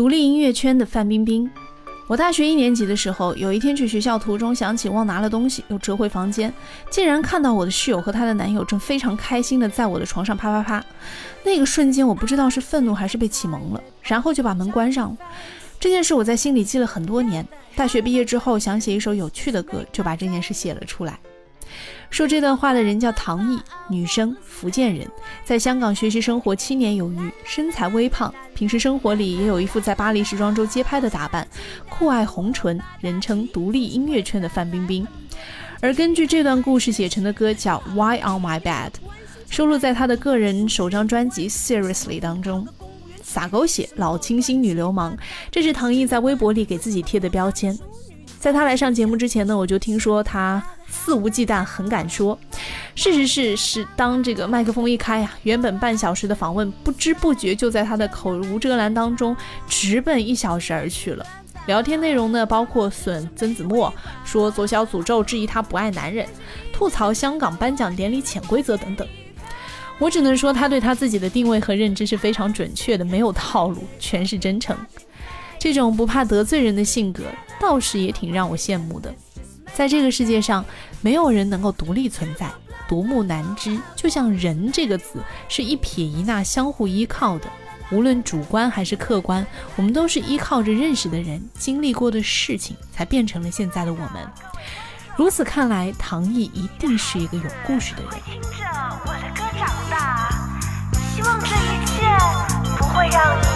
独立音乐圈的范冰冰。我大学一年级的时候，有一天去学校途中想起忘拿了东西，又折回房间，竟然看到我的室友和她的男友正非常开心的在我的床上啪啪啪。那个瞬间，我不知道是愤怒还是被启蒙了，然后就把门关上了。这件事我在心里记了很多年。大学毕业之后，想写一首有趣的歌，就把这件事写了出来。说这段话的人叫唐毅，女生，福建人，在香港学习生活七年有余，身材微胖，平时生活里也有一副在巴黎时装周街拍的打扮，酷爱红唇，人称独立音乐圈的范冰冰。而根据这段故事写成的歌叫《Why on My Bed》，收录在她的个人首张专辑《Seriously》当中。撒狗血，老清新女流氓，这是唐毅在微博里给自己贴的标签。在他来上节目之前呢，我就听说他肆无忌惮，很敢说。事实是，是当这个麦克风一开呀，原本半小时的访问，不知不觉就在他的口无遮拦当中直奔一小时而去了。聊天内容呢，包括损曾子墨，说左小诅咒，质疑他不爱男人，吐槽香港颁奖典礼潜规则等等。我只能说，他对他自己的定位和认知是非常准确的，没有套路，全是真诚。这种不怕得罪人的性格，倒是也挺让我羡慕的。在这个世界上，没有人能够独立存在，独木难支。就像“人”这个字，是一撇一捺相互依靠的。无论主观还是客观，我们都是依靠着认识的人、经历过的事情，才变成了现在的我们。如此看来，唐毅一定是一个有故事的人。听着我的歌长大，希望这一切不会让你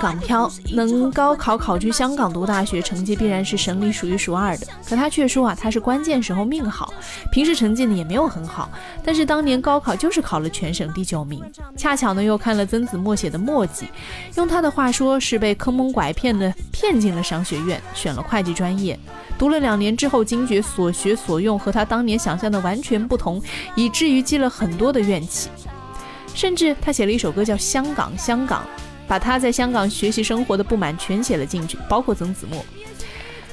港漂，能高考考去香港读大学，成绩必然是省里数一数二的。可他却说啊，他是关键时候命好，平时成绩呢也没有很好，但是当年高考就是考了全省第九名。恰巧呢又看了曾子墨写的墨迹，用他的话说是被坑蒙拐骗的骗进了商学院，选了会计专业。读了两年之后，惊觉所学所用和他当年想象的完全不同，以至于积了很多的怨气。甚至他写了一首歌叫《香港香港》，把他在香港学习生活的不满全写了进去，包括曾子墨。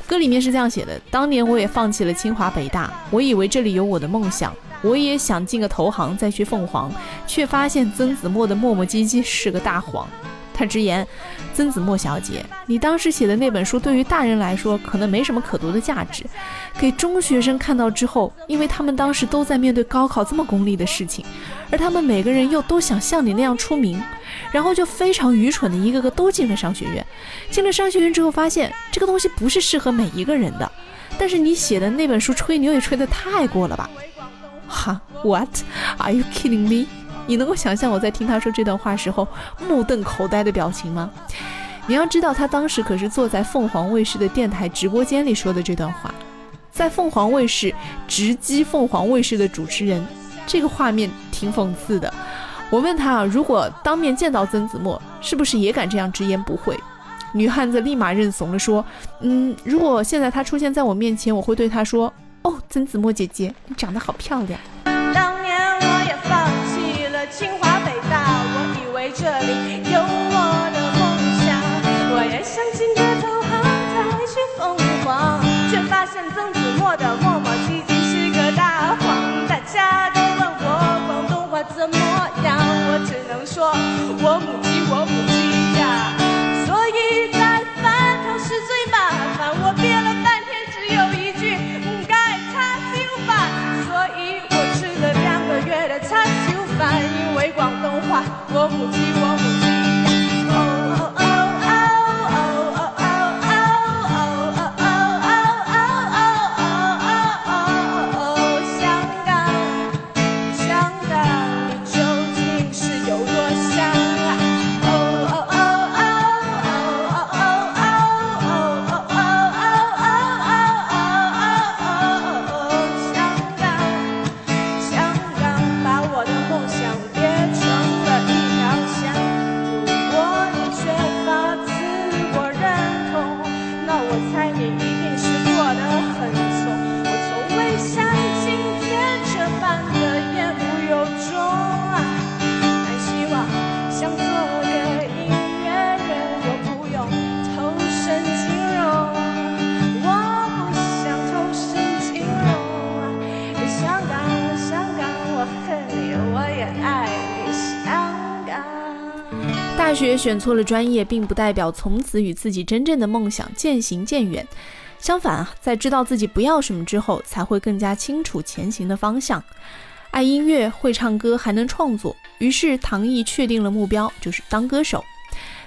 歌里面是这样写的：当年我也放弃了清华北大，我以为这里有我的梦想，我也想进个投行再去凤凰，却发现曾子墨的磨磨唧唧是个大谎。他直言：“曾子墨小姐，你当时写的那本书对于大人来说可能没什么可读的价值，给中学生看到之后，因为他们当时都在面对高考这么功利的事情，而他们每个人又都想像你那样出名，然后就非常愚蠢的一个个都进了商学院。进了商学院之后，发现这个东西不是适合每一个人的。但是你写的那本书吹牛也吹得太过了吧？哈，What are you kidding me？” 你能够想象我在听他说这段话时候目瞪口呆的表情吗？你要知道，他当时可是坐在凤凰卫视的电台直播间里说的这段话，在凤凰卫视直击凤凰卫视的主持人，这个画面挺讽刺的。我问他啊，如果当面见到曾子墨，是不是也敢这样直言不讳？女汉子立马认怂了，说：“嗯，如果现在他出现在我面前，我会对他说，哦，曾子墨姐姐，你长得好漂亮。”清华北大，我以为这里有我的梦想。我也想进个投行再去凤凰，却发现曾大学选错了专业，并不代表从此与自己真正的梦想渐行渐远。相反啊，在知道自己不要什么之后，才会更加清楚前行的方向。爱音乐，会唱歌，还能创作，于是唐毅确定了目标，就是当歌手。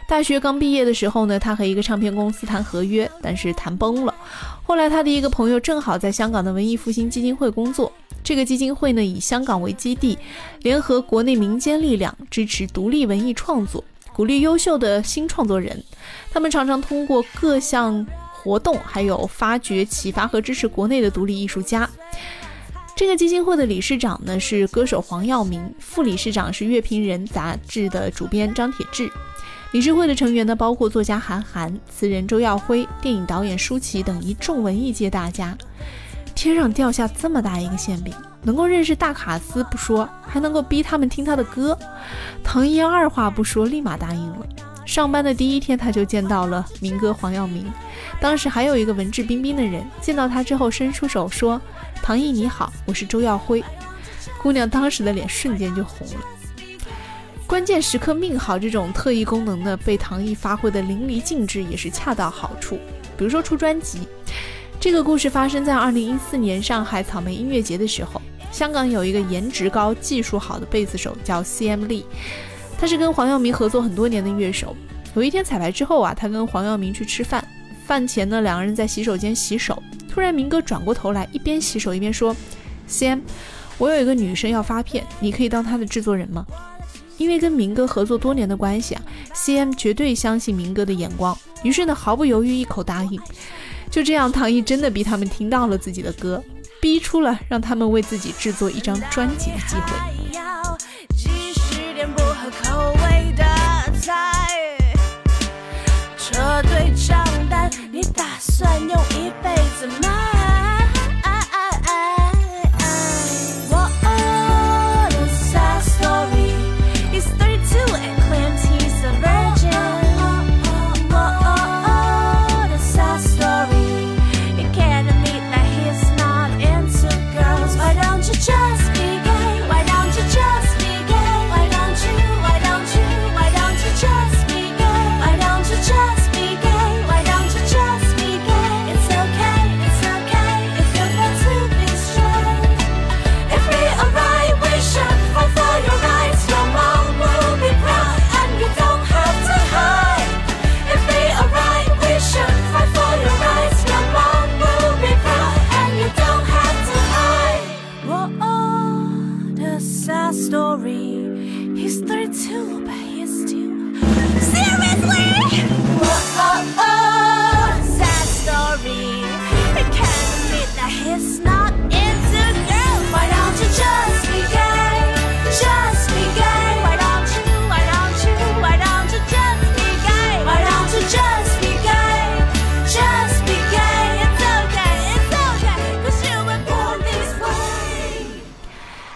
大学刚毕业的时候呢，他和一个唱片公司谈合约，但是谈崩了。后来他的一个朋友正好在香港的文艺复兴基金会工作，这个基金会呢以香港为基地，联合国内民间力量，支持独立文艺创作，鼓励优秀的新创作人。他们常常通过各项活动，还有发掘、启发和支持国内的独立艺术家。这个基金会的理事长呢是歌手黄耀明，副理事长是乐评人杂志的主编张铁志。理事会的成员呢，包括作家韩寒、词人周耀辉、电影导演舒淇等一众文艺界大家。天上掉下这么大一个馅饼，能够认识大卡司不说，还能够逼他们听他的歌。唐嫣二话不说，立马答应了。上班的第一天，他就见到了民歌黄耀明。当时还有一个文质彬彬的人，见到他之后伸出手说：“唐毅你好，我是周耀辉。”姑娘当时的脸瞬间就红了。关键时刻命好这种特异功能呢，被唐毅发挥的淋漓尽致，也是恰到好处。比如说出专辑，这个故事发生在二零一四年上海草莓音乐节的时候。香港有一个颜值高、技术好的贝斯手叫 C.M. Lee，他是跟黄耀明合作很多年的乐手。有一天彩排之后啊，他跟黄耀明去吃饭，饭前呢两个人在洗手间洗手，突然明哥转过头来，一边洗手一边说：“C.M.，我有一个女生要发片，你可以当她的制作人吗？”因为跟明哥合作多年的关系啊，C.M 绝对相信明哥的眼光，于是呢毫不犹豫一口答应。就这样，唐毅真的逼他们听到了自己的歌，逼出了让他们为自己制作一张专辑的机会。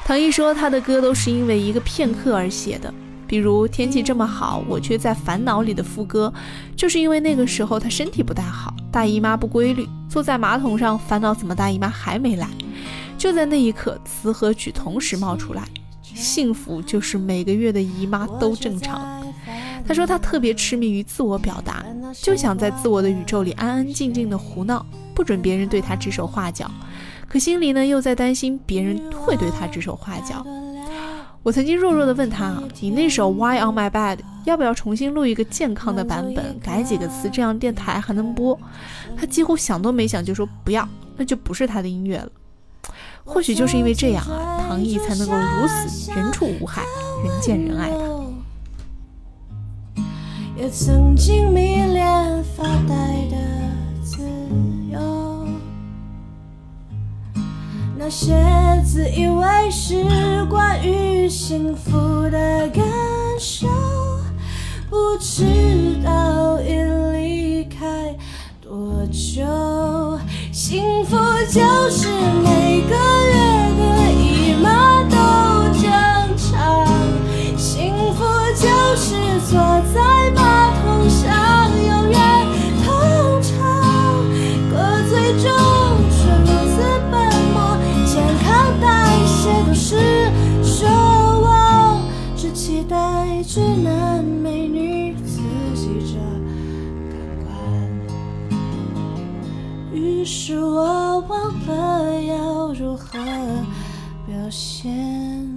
唐毅说，他的歌都是因为一个片刻而写的，比如天气这么好，我却在烦恼里的副歌，就是因为那个时候他身体不太好，大姨妈不规律，坐在马桶上烦恼怎么大姨妈还没来。就在那一刻，词和曲同时冒出来，幸福就是每个月的姨妈都正常。他说他特别痴迷于自我表达，就想在自我的宇宙里安安静静的胡闹，不准别人对他指手画脚。可心里呢，又在担心别人会对他指手画脚。我曾经弱弱的问他：“你那首 Why on My Bed 要不要重新录一个健康的版本，改几个词，这样电台还能播？”他几乎想都没想就说：“不要，那就不是他的音乐了。”或许就是因为这样啊，唐毅才能够如此人畜无害，人见人爱吧。也曾经迷恋发呆的那些自以为是关于幸福的感受，不知道已离开多久。幸福就是每个是我忘了要如何表现。